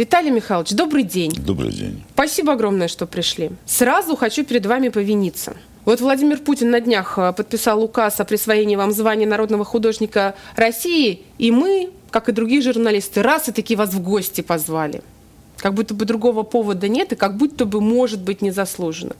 Виталий Михайлович, добрый день. Добрый день. Спасибо огромное, что пришли. Сразу хочу перед вами повиниться. Вот Владимир Путин на днях э, подписал указ о присвоении вам звания народного художника России, и мы, как и другие журналисты, раз и таки вас в гости позвали. Как будто бы другого повода нет, и как будто бы, может быть, незаслуженно.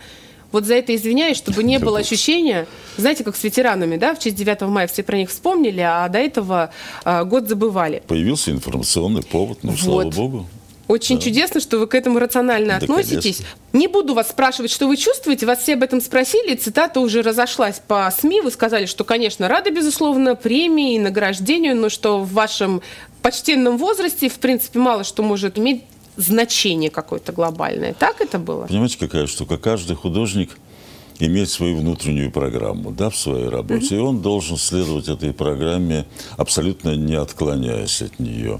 Вот за это извиняюсь, чтобы не было ощущения, знаете, как с ветеранами, да, в честь 9 мая все про них вспомнили, а до этого э, год забывали. Появился информационный повод, ну, вот. слава богу. Очень да. чудесно, что вы к этому рационально да, относитесь. Конечно. Не буду вас спрашивать, что вы чувствуете. Вас все об этом спросили. Цитата уже разошлась по СМИ. Вы сказали, что, конечно, рады, безусловно, премии и награждению, но что в вашем почтенном возрасте, в принципе, мало что может иметь значение какое-то глобальное. Так это было? Понимаете, какая штука? Каждый художник имеет свою внутреннюю программу да, в своей работе, mm-hmm. и он должен следовать этой программе, абсолютно не отклоняясь от нее.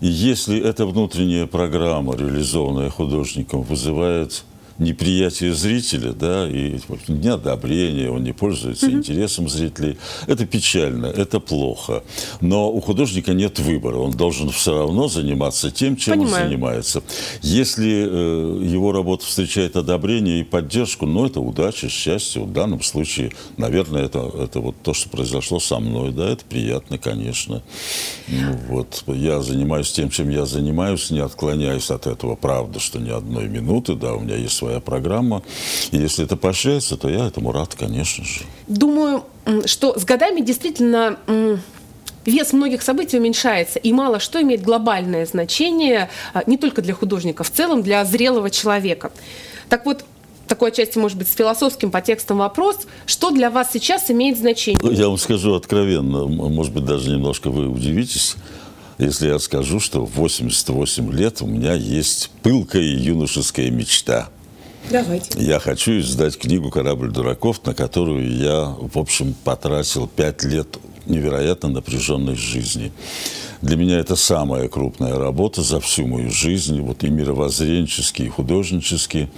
И если эта внутренняя программа, реализованная художником, вызывает неприятие зрителя, да, и неодобрение, он не пользуется mm-hmm. интересом зрителей. Это печально, это плохо. Но у художника нет выбора. Он должен все равно заниматься тем, чем Понимаю. он занимается. Если э, его работа встречает одобрение и поддержку, ну, это удача, счастье. В данном случае, наверное, это, это вот то, что произошло со мной, да, это приятно, конечно. Ну, вот. Я занимаюсь тем, чем я занимаюсь, не отклоняюсь от этого. Правда, что ни одной минуты, да, у меня есть своя своя программа. И если это поощряется, то я этому рад, конечно же. Думаю, что с годами действительно вес многих событий уменьшается, и мало что имеет глобальное значение а, не только для художника, в целом для зрелого человека. Так вот, такой отчасти, может быть, с философским подтекстом вопрос, что для вас сейчас имеет значение? Я вам скажу откровенно, может быть, даже немножко вы удивитесь, если я скажу, что в 88 лет у меня есть пылкая юношеская мечта – Давайте. Я хочу издать книгу «Корабль дураков», на которую я, в общем, потратил пять лет невероятно напряженной жизни. Для меня это самая крупная работа за всю мою жизнь, вот и мировоззренчески, и художнически.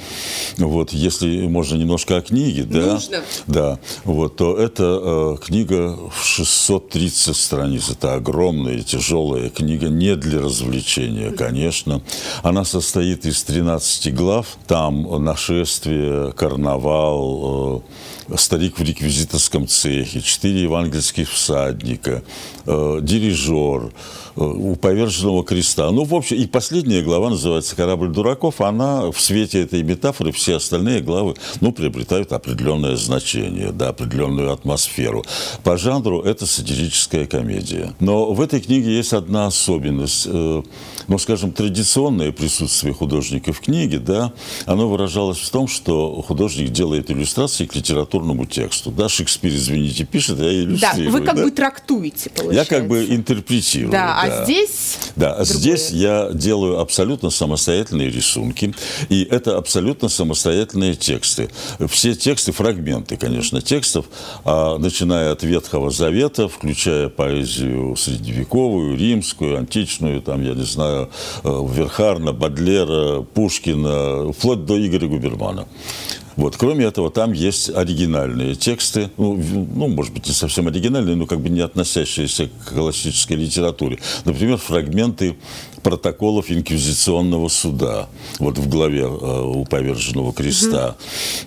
Вот, если можно немножко о книге, да, Нужно. да, вот, то это э, книга в 630 страниц. Это огромная, тяжелая книга, не для развлечения, конечно. Она состоит из 13 глав. Там нашествие, карнавал, э, старик в реквизиторском цехе, четыре евангельских всадника, э, дирижер, у поверженного креста. Ну, в общем, и последняя глава называется «Корабль дураков». Она в свете этой метафоры, все остальные главы, ну, приобретают определенное значение, да, определенную атмосферу. По жанру это сатирическая комедия. Но в этой книге есть одна особенность. Э, ну, скажем, традиционное присутствие художника в книге, да, оно выражалось в том, что художник делает иллюстрации к литературному тексту. Да, Шекспир, извините, пишет, а я иллюстрирую. Да, вы как да? бы трактуете, получается. Я как бы интерпретирую. Да, а здесь Да, другое. здесь я делаю абсолютно самостоятельные рисунки, и это абсолютно самостоятельные тексты. Все тексты, фрагменты, конечно, текстов, а, начиная от Ветхого Завета, включая поэзию средневековую, римскую, античную, там, я не знаю, э, Верхарна, Бадлера, Пушкина, вплоть до Игоря Губермана. Вот. Кроме этого, там есть оригинальные тексты, ну, ну, может быть, не совсем оригинальные, но как бы не относящиеся к классической литературе. Например, фрагменты протоколов инквизиционного суда, вот в главе э, у поверженного креста.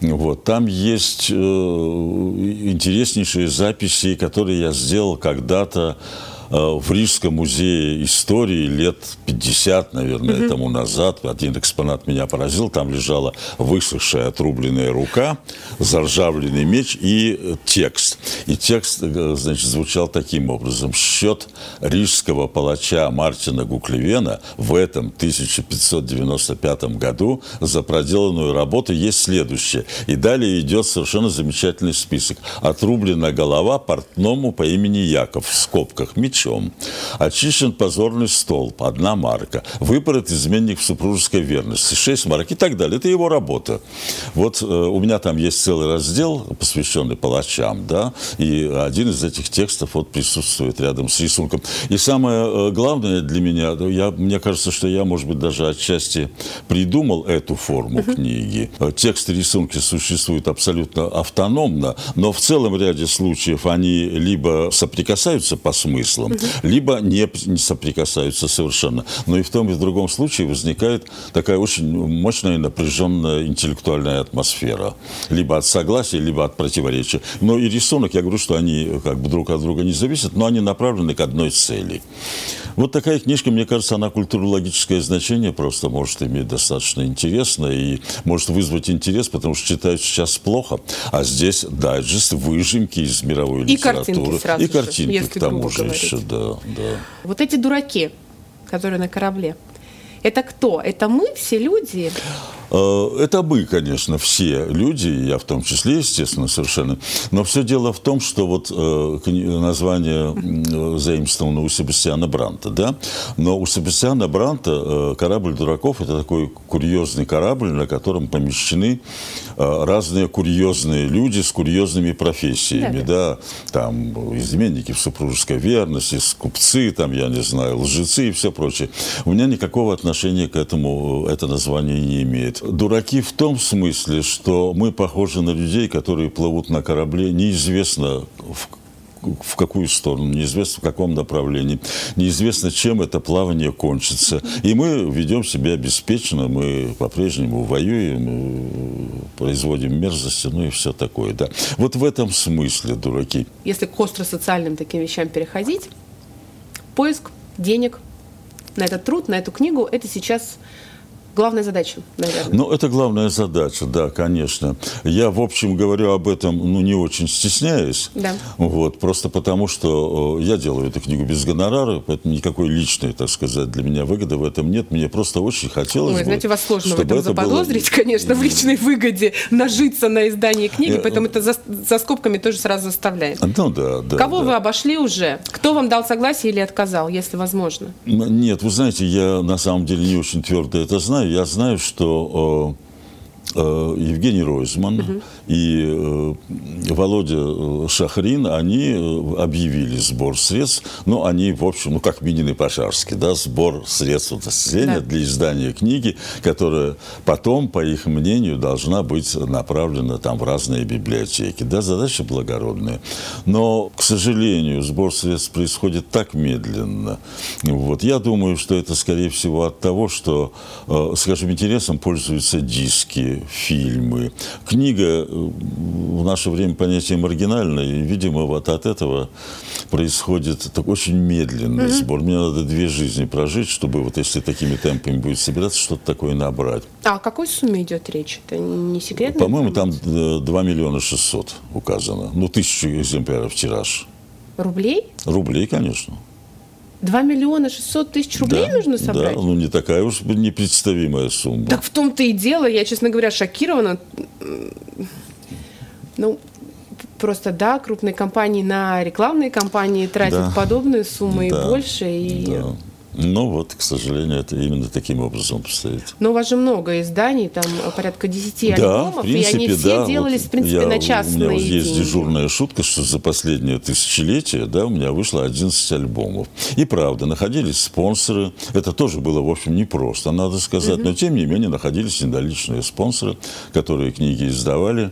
Угу. Вот, там есть э, интереснейшие записи, которые я сделал когда-то в Рижском музее истории лет 50, наверное, mm-hmm. тому назад. Один экспонат меня поразил. Там лежала высохшая отрубленная рука, заржавленный меч и текст. И текст, э, значит, звучал таким образом. Счет рижского палача Мартина Гуклевена в этом 1595 году за проделанную работу есть следующее. И далее идет совершенно замечательный список. Отрублена голова портному по имени Яков в скобках меч мечом. Очищен позорный столб, одна марка. Выпорот изменник в супружеской верности, шесть марок и так далее. Это его работа. Вот э, у меня там есть целый раздел, посвященный палачам, да, и один из этих текстов вот присутствует рядом с рисунком. И самое э, главное для меня, я, мне кажется, что я, может быть, даже отчасти придумал эту форму uh-huh. книги. Э, тексты рисунки существуют абсолютно автономно, но в целом ряде случаев они либо соприкасаются по смыслу, угу. либо не, не соприкасаются совершенно. Но и в том и в другом случае возникает такая очень мощная напряженная интеллектуальная атмосфера. Либо от согласия, либо от противоречия. Но и рисунок, я говорю, что они как бы друг от друга не зависят, но они направлены к одной цели. Вот такая книжка, мне кажется, она культурологическое значение просто может иметь достаточно интересно и может вызвать интерес, потому что читают сейчас плохо. А здесь дайджест, выжимки из мировой и литературы. Картинки сразу и картинки же, к тому же говорить. еще, да, да. Вот эти дураки, которые на корабле, это кто? Это мы, все люди? Э, это мы, конечно, все люди, я в том числе, естественно, совершенно. Но все дело в том, что вот э, название заимствовано у Себастьяна Бранта, да? Но у Себастьяна Бранта э, корабль дураков – это такой курьезный корабль, на котором помещены разные курьезные люди с курьезными профессиями, да, да? Там изменники в супружеской верности, скупцы, там, я не знаю, лжецы и все прочее. У меня никакого отношения к этому это название не имеет дураки в том смысле, что мы похожи на людей, которые плывут на корабле, неизвестно в в какую сторону, неизвестно в каком направлении, неизвестно, чем это плавание кончится. И мы ведем себя обеспеченно, мы по-прежнему воюем, производим мерзости, ну и все такое, да. Вот в этом смысле дураки. Если к остро-социальным таким вещам переходить, поиск денег на этот труд, на эту книгу, это сейчас главная задача, наверное. Ну, это главная задача, да, конечно. Я, в общем, говорю об этом, ну, не очень стесняюсь. Да. Вот, просто потому, что я делаю эту книгу без гонорара, поэтому никакой личной, так сказать, для меня выгоды в этом нет. Мне просто очень хотелось Ой, бы, знаете, вас сложно в этом заподозрить, было... конечно, в личной выгоде, нажиться на издании книги, поэтому это за, за скобками тоже сразу заставляет. Ну, да, да. Кого да. вы обошли уже? Кто вам дал согласие или отказал, если возможно? Нет, вы знаете, я на самом деле не очень твердо это знаю знаю, я знаю, что э, э, Евгений Ройзман угу. И э, Володя Шахрин, они объявили сбор средств, ну, они, в общем, ну, как Минин и Пожарский, да, сбор средств населения да. для издания книги, которая потом, по их мнению, должна быть направлена там в разные библиотеки, да, задача благородная. Но, к сожалению, сбор средств происходит так медленно. Вот, я думаю, что это, скорее всего, от того, что скажем, интересом пользуются диски, фильмы. Книга э, в наше время понятие маргинальное, и, видимо, вот от этого происходит так очень медленный mm-hmm. сбор. Мне надо две жизни прожить, чтобы вот если такими темпами будет собираться, что-то такое набрать. А о какой сумме идет речь? Это не секретно? По-моему, там 2 миллиона 600 указано. Ну, тысячу экземпляров тираж. Рублей? Рублей, конечно. 2 миллиона 600 тысяч рублей да, нужно собрать? Да, ну не такая уж непредставимая сумма. Так в том-то и дело, я, честно говоря, шокирована. Ну, просто, да, крупные компании на рекламные кампании тратят да. подобные суммы да. и больше. И... Да. Ну вот, к сожалению, это именно таким образом обстоит. Но у вас же много изданий, там порядка 10 да, альбомов, принципе, и они все да, делались, вот в принципе, я, на частные У меня вот есть деньги. дежурная шутка, что за последнее тысячелетие да, у меня вышло 11 альбомов. И правда, находились спонсоры. Это тоже было, в общем, непросто, надо сказать. Угу. Но, тем не менее, находились недоличные спонсоры, которые книги издавали.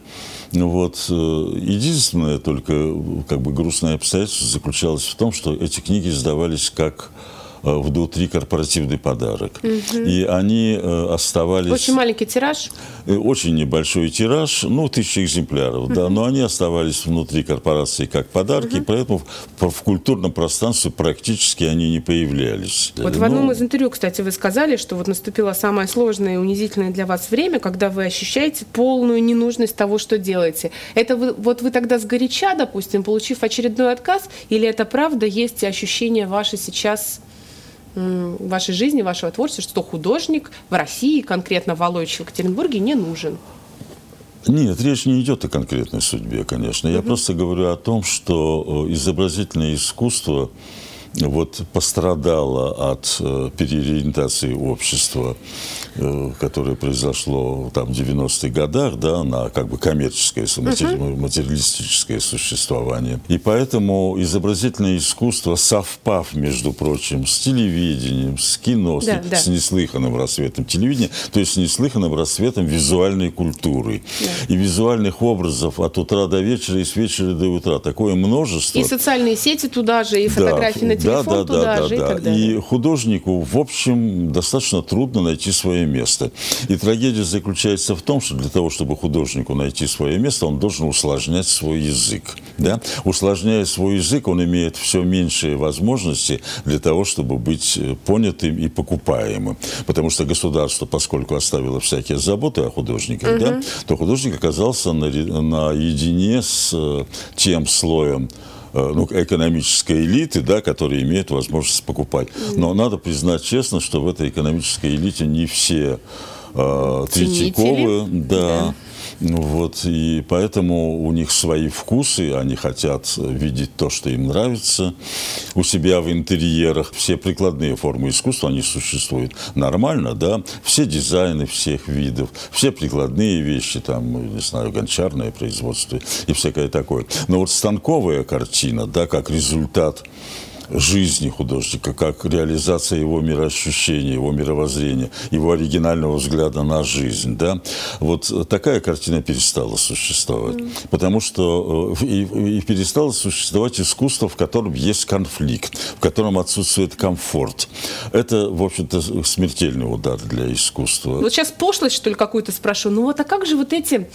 Вот. Э, единственное только как бы грустное обстоятельство заключалось в том, что эти книги издавались как Э, внутри корпоративный подарок. Угу. И они э, оставались... Очень маленький тираж? Э, очень небольшой тираж, ну, тысячи экземпляров, угу. да, но они оставались внутри корпорации как подарки, угу. поэтому в, в культурном пространстве практически они не появлялись. Вот ну, в одном из интервью, кстати, вы сказали, что вот наступило самое сложное и унизительное для вас время, когда вы ощущаете полную ненужность того, что делаете. Это вы, вот вы тогда сгоряча, допустим, получив очередной отказ, или это правда есть ощущение ваше сейчас вашей жизни, вашего творчества, что художник в России, конкретно в Володьевиче, в Екатеринбурге, не нужен? Нет, речь не идет о конкретной судьбе, конечно. Я угу. просто говорю о том, что э, изобразительное искусство вот пострадало от э, переориентации общества Э, которое произошло там, в 90-х годах, да, на как бы коммерческое, материалистическое существование. И поэтому изобразительное искусство, совпав, между прочим, с телевидением, с кино, да, с, да. с неслыханным рассветом телевидения, то есть с неслыханным рассветом визуальной культуры. Да. И визуальных образов от утра до вечера и с вечера до утра. Такое множество. И социальные сети туда же, и фотографии да, на телефон да, да, туда да, же да, и так далее. И художнику, в общем, достаточно трудно найти свое место. И трагедия заключается в том, что для того, чтобы художнику найти свое место, он должен усложнять свой язык. Да? Усложняя свой язык, он имеет все меньшие возможности для того, чтобы быть э, понятым и покупаемым. Потому что государство, поскольку оставило всякие заботы о художниках, да, то художник оказался на, наедине с э, тем слоем ну, экономической элиты, да, которые имеют возможность покупать. Но надо признать честно, что в этой экономической элите не все э. Третьяковы, да, Да. Ну Вот, и поэтому у них свои вкусы, они хотят видеть то, что им нравится у себя в интерьерах. Все прикладные формы искусства, они существуют нормально, да, все дизайны всех видов, все прикладные вещи, там, ну, не знаю, гончарное производство и всякое такое. Но вот станковая картина, да, как результат жизни художника, как реализация его мироощущения, его мировоззрения, его оригинального взгляда на жизнь. Да? Вот такая картина перестала существовать. Потому что э, и, и перестало существовать искусство, в котором есть конфликт, в котором отсутствует комфорт. Это, в общем-то, смертельный удар для искусства. Вот сейчас пошлость, что ли, какую-то спрашиваю. Ну вот, а как же вот эти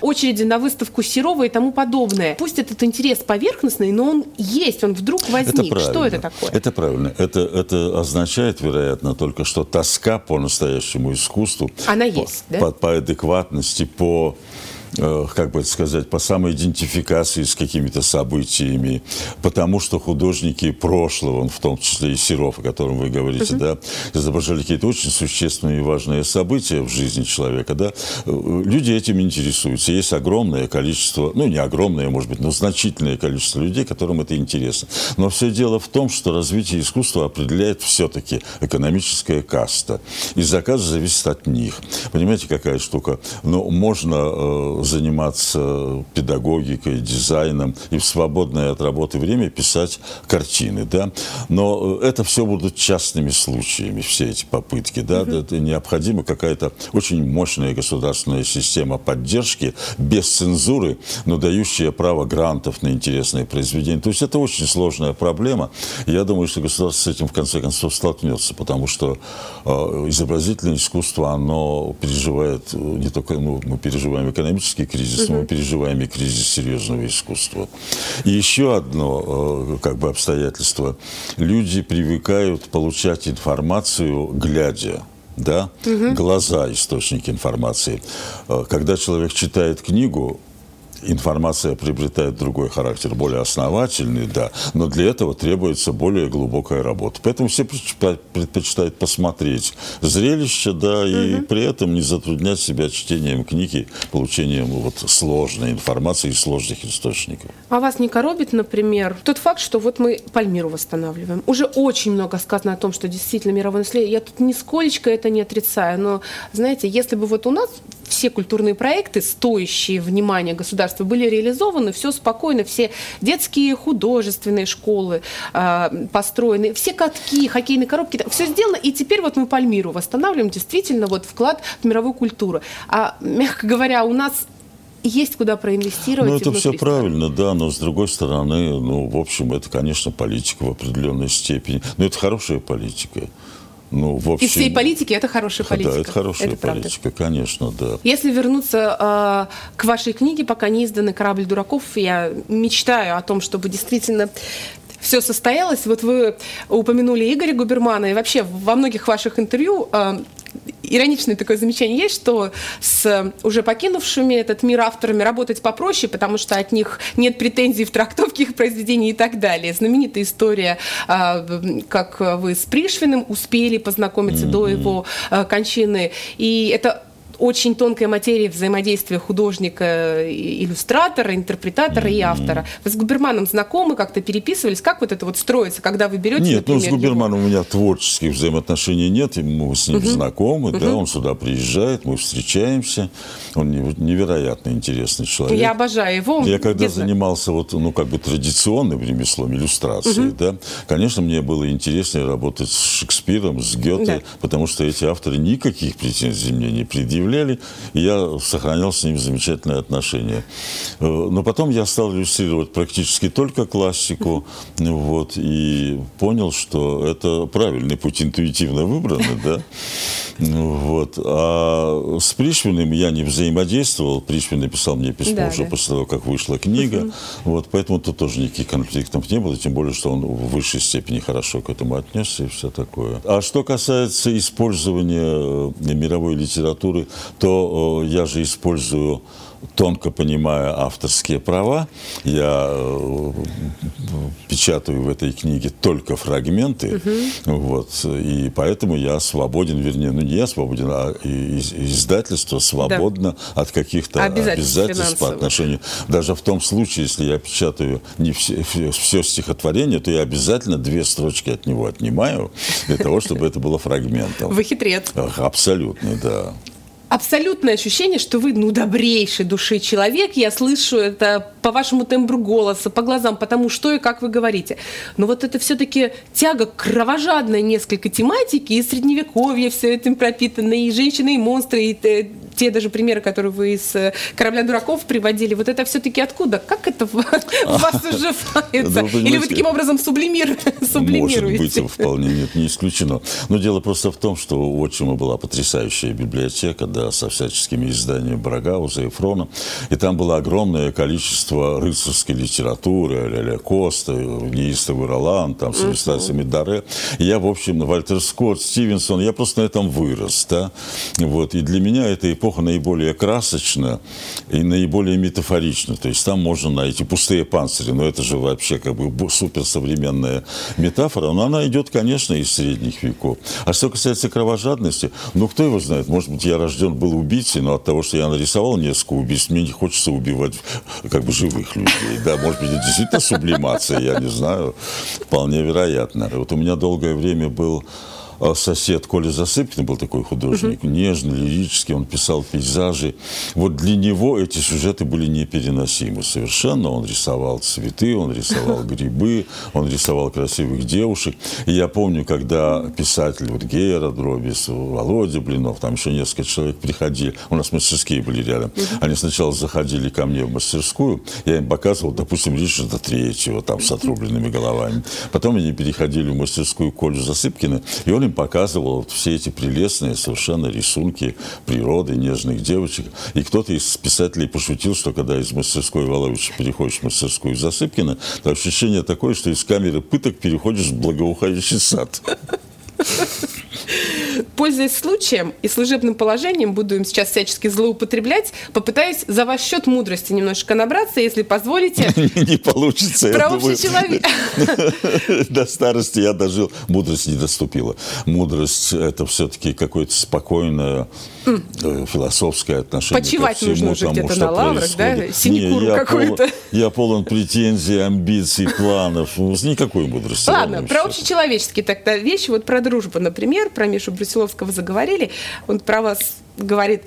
очереди на выставку Серова и тому подобное. Пусть этот интерес поверхностный, но он есть, он вдруг возник. Это правильно. что это такое? Это правильно. Это, это означает, вероятно, только что тоска по настоящему искусству. Она по, есть, да? По, по адекватности, по как бы это сказать, по самоидентификации с какими-то событиями, потому что художники прошлого, в том числе и Серов, о котором вы говорите, да, изображали какие-то очень существенные и важные события в жизни человека, да, Э, люди этим интересуются. Есть огромное количество, ну, не огромное, может быть, но значительное количество людей, которым это интересно. Но все дело в том, что развитие искусства определяет все-таки экономическая каста. И заказ зависит от них. Понимаете, какая штука? Ну, можно э, заниматься педагогикой, дизайном и в свободное от работы время писать картины, да? Но э, это все будут частными случаями, все эти попытки, да? Это необходима какая-то очень мощная государственная система поддержки без цензуры, но дающая право грантов на интересные произведения. То есть это очень сложная проблема. Я думаю, что государство с этим в конце концов столкнется, потому что э, изобразительное искусство, оно переживает э, не только, ну, мы переживаем экономический кризис, но мы переживаем и кризис серьезного искусства. И еще одно э, как бы обстоятельство. Люди привыкают получать информацию, глядя да, глаза источники информации. Э, Когда человек читает книгу, информация приобретает другой характер, более основательный, да, но для этого требуется более глубокая работа. Поэтому все предпочитают- посмотреть зрелище, да, и при этом не затруднять себя чтением книги, получением вот сложной информации из сложных источников. А вас не коробит, например, тот факт, что вот мы Пальмиру восстанавливаем? Уже очень много сказано о том, что действительно мировое наследие. Я тут нисколечко это не отрицаю, но, знаете, если бы вот у нас все культурные проекты, стоящие внимания государства, были реализованы, все спокойно, все детские художественные школы а, построены, все катки, хоккейные коробки, все сделано, и теперь вот мы Пальмиру восстанавливаем, действительно, вот вклад в мировую культуру. А, мягко говоря, у нас есть куда проинвестировать. Ну, это все страны. правильно, да, но с другой стороны, ну, в общем, это, конечно, политика в определенной степени. Но это хорошая политика. Ну, в общем, Из всей политики это хорошая политика. Да, это хорошая Это правда. политика, конечно, да. Если вернуться э, к вашей книге, пока не изданы «Корабль дураков», я мечтаю о том, чтобы действительно все состоялось. Вот вы упомянули Игоря Губермана, и вообще во многих ваших интервью э, ироничное такое замечание есть, что с уже покинувшими этот мир авторами работать попроще, потому что от них нет претензий в трактовке их произведений и так далее. Знаменитая история, э, как вы с Пришвиным успели познакомиться до его э, кончины. И это очень тонкая материя взаимодействия художника, иллюстратора, интерпретатора и автора. Вы с Губерманом знакомы, как-то переписывались? Как вот это вот строится, когда вы берете, Нет, ну с например, его- Губерманом у меня творческих взаимоотношений нет, мы с ним знакомы, да, он сюда приезжает, мы встречаемся, он не- невероятно интересный человек. Я обожаю его. Я когда Где-то- занимался вот, ну, как бы традиционным ремеслом, иллюстрацией, да, конечно, мне было интереснее работать с Шекспиром, с Гёте, Да. потому что эти авторы никаких претензий мне не предъявляли. Удивляли, и я сохранял с ним замечательные отношения. Э, но потом я стал иллюстрировать практически только классику, вот, и понял, что это правильный путь, интуитивно выбранный, да. Вот. А с Пришвиным я не взаимодействовал. Пришвин написал мне письмо да, уже да. после того, как вышла книга. Угу. Вот, поэтому тут тоже никаких конфликтов не было, тем более, что он в высшей степени хорошо к этому отнесся и все такое. А что касается использования э, мировой литературы, то я же использую тонко понимая авторские права, я э, печатаю в этой книге только фрагменты, угу. вот, и поэтому я свободен, вернее, ну не я свободен, а издательство свободно да. от каких-то обязательств, обязательств по отношению, даже в том случае, если я печатаю не все, все стихотворение, то я обязательно две строчки от него отнимаю для того, чтобы это было фрагментом. Вы хитрец. Абсолютно, да абсолютное ощущение, что вы, ну, добрейшей души человек. Я слышу это по вашему тембру голоса, по глазам, потому что и как вы говорите. Но вот это все-таки тяга к кровожадной несколько тематики, и средневековье все этим пропитано, и женщины, и монстры, и те даже примеры, которые вы из э, «Корабля дураков» приводили, вот это все-таки откуда? Как это в вас уживается? Или вы таким образом сублимируете? Может быть, вполне нет, не исключено. Но дело просто в том, что у отчима была потрясающая библиотека, да, со всяческими изданиями Брагауза и Фрона, и там было огромное количество рыцарской литературы, Ля-Ля Коста, неистовый Ролан, там, с иллюстрациями Даре. Я, в общем, Вальтер Скотт, Стивенсон, я просто на этом вырос, да, вот, и для меня эпоха эпоха наиболее красочна и наиболее метафорична. То есть там можно найти пустые панцири, но это же вообще как бы суперсовременная метафора, но она идет, конечно, из средних веков. А что касается кровожадности, ну кто его знает, может быть, я рожден был убийцей, но от того, что я нарисовал несколько убийств, мне не хочется убивать как бы живых людей. Да, может быть, это действительно сублимация, я не знаю, вполне вероятно. Вот у меня долгое время был сосед Коля Засыпкин был такой художник, угу. нежный, лирический, он писал пейзажи. Вот для него эти сюжеты были непереносимы совершенно. Он рисовал цветы, он рисовал грибы, он рисовал красивых девушек. И я помню, когда писатель вот Гера Дробис, Володя Блинов, там еще несколько человек приходили, у нас мастерские были рядом, они сначала заходили ко мне в мастерскую, я им показывал, допустим, Ричарда Третьего, там с отрубленными головами. Потом они переходили в мастерскую Колю Засыпкина, и он им показывал вот все эти прелестные совершенно рисунки природы, нежных девочек. И кто-то из писателей пошутил, что когда из мастерской Воловича переходишь в мастерскую Засыпкина, то ощущение такое, что из камеры пыток переходишь в благоухающий сад. Пользуясь случаем и служебным положением, буду им сейчас всячески злоупотреблять, попытаюсь за ваш счет мудрости немножечко набраться, если позволите. Не получится, Про общий человек. До старости я дожил, мудрость не доступила. Мудрость – это все-таки какое-то спокойное э, философское отношение Почивать ко всему нужно тому, что на лаврах, да? Синекуру какую-то. Я полон претензий, амбиций, планов. Никакой мудрости. Ладно, про общечеловеческие тогда вещи. Вот про дружбу, например, про Мишу Брусиловского заговорили. Он про вас говорит,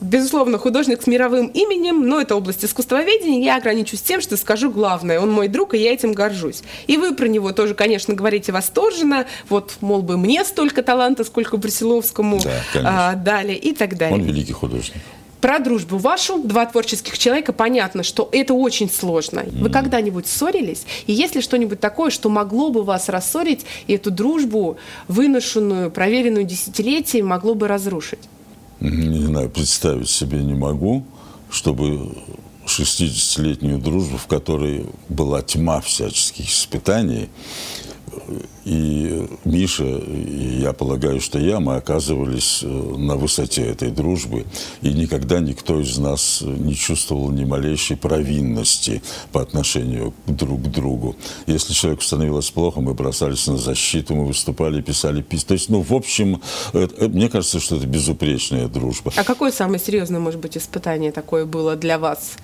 безусловно, художник с мировым именем, но это область искусствоведения, я ограничусь тем, что скажу главное. Он мой друг, и я этим горжусь. И вы про него тоже, конечно, говорите восторженно. Вот, мол бы, мне столько таланта, сколько Брусиловскому да, а, дали и так далее. Он великий художник. Про дружбу вашу, два творческих человека, понятно, что это очень сложно. Вы когда-нибудь ссорились? И есть ли что-нибудь такое, что могло бы вас рассорить, и эту дружбу, выношенную, проверенную десятилетиями, могло бы разрушить? Не знаю, представить себе не могу, чтобы 60-летнюю дружбу, в которой была тьма всяческих испытаний, и Миша, и я полагаю, что я, мы оказывались э, на высоте этой дружбы, и никогда никто из нас не чувствовал ни малейшей провинности по отношению друг к другу. Если человеку становилось плохо, мы бросались на защиту, мы выступали, писали письма. То есть, ну, в общем, это, мне кажется, что это безупречная дружба. А какое самое серьезное, может быть, испытание такое было для вас?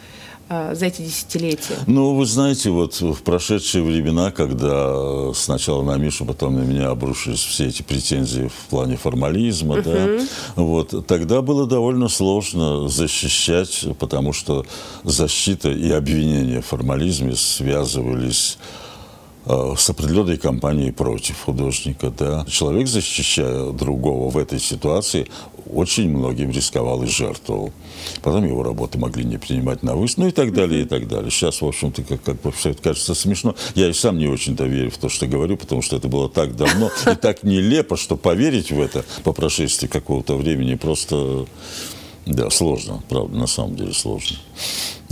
Э, за эти десятилетия? Ну, вы знаете, вот в прошедшие времена, когда сначала на Мишу, потом на меня обрушились все эти претензии в плане формализма, uh-huh. да, вот, тогда было довольно сложно защищать, потому что защита и обвинения в формализме связывались э, с определенной кампанией против художника. Да. Человек, защищая другого в этой ситуации, очень многим рисковал и жертвовал. Потом его работы могли не принимать на выставку, ну и так далее, и так далее. Сейчас, в общем-то, как, как бы все это кажется смешно. Я и сам не очень-то верю в то, что говорю, потому что это было так давно и так нелепо, что поверить в это по прошествии какого-то времени просто да, сложно, правда, на самом деле сложно.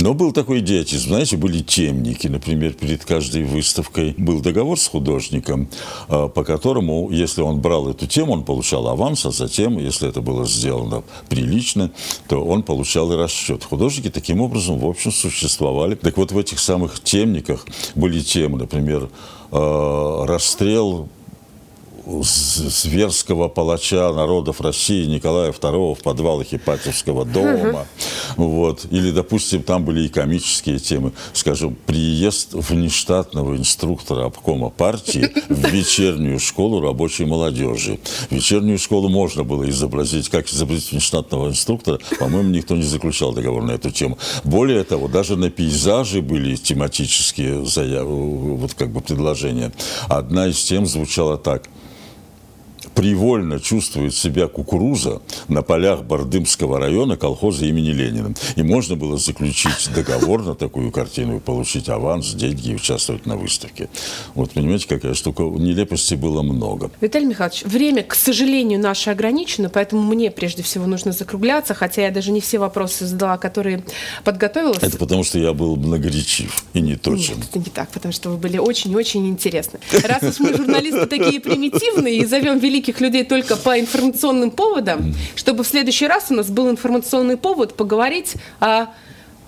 Но был такой идиотизм. Знаете, были темники, например, перед каждой выставкой был договор с художником, а, по которому, если он брал эту тему, он получал аванс, а затем, если это было сделано прилично, то он получал и расчет. Художники таким образом, в общем, существовали. Так вот, в этих самых темниках были темы, например, а, расстрел зверского палача народов России Николая II в подвалах Ипатьевского дома. Вот. Или, допустим, там были и комические темы. Скажем, приезд внештатного инструктора обкома партии в вечернюю школу рабочей молодежи. Вечернюю школу можно было изобразить. Как изобразить внештатного инструктора, по-моему, никто не заключал договор на эту тему. Более того, даже на пейзаже были тематические заявы, вот как бы предложения. Одна из тем звучала так – привольно чувствует себя кукуруза на полях Бардымского района колхоза имени Ленина. И можно было заключить договор на такую картину и получить аванс, деньги и участвовать на выставке. Вот понимаете, какая штука. Нелепости было много. Виталий Михайлович, время, к сожалению, наше ограничено, поэтому мне прежде всего нужно закругляться, хотя я даже не все вопросы задала, которые подготовилась. Это потому, что я был многоречив и не точен. Нет, это не так, потому что вы были очень-очень интересны. Раз уж мы журналисты такие примитивные и зовем великих великих людей только по информационным поводам, чтобы в следующий раз у нас был информационный повод поговорить о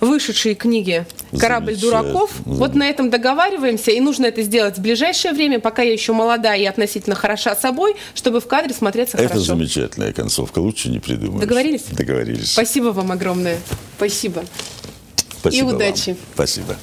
вышедшей книге «Корабль дураков». Вот на этом договариваемся, и нужно это сделать в ближайшее время, пока я еще молода и относительно хороша собой, чтобы в кадре смотреться это хорошо. Это замечательная концовка, лучше не придумаешь. Договорились? Договорились. Спасибо вам огромное. Спасибо. Спасибо И удачи. Вам. Спасибо.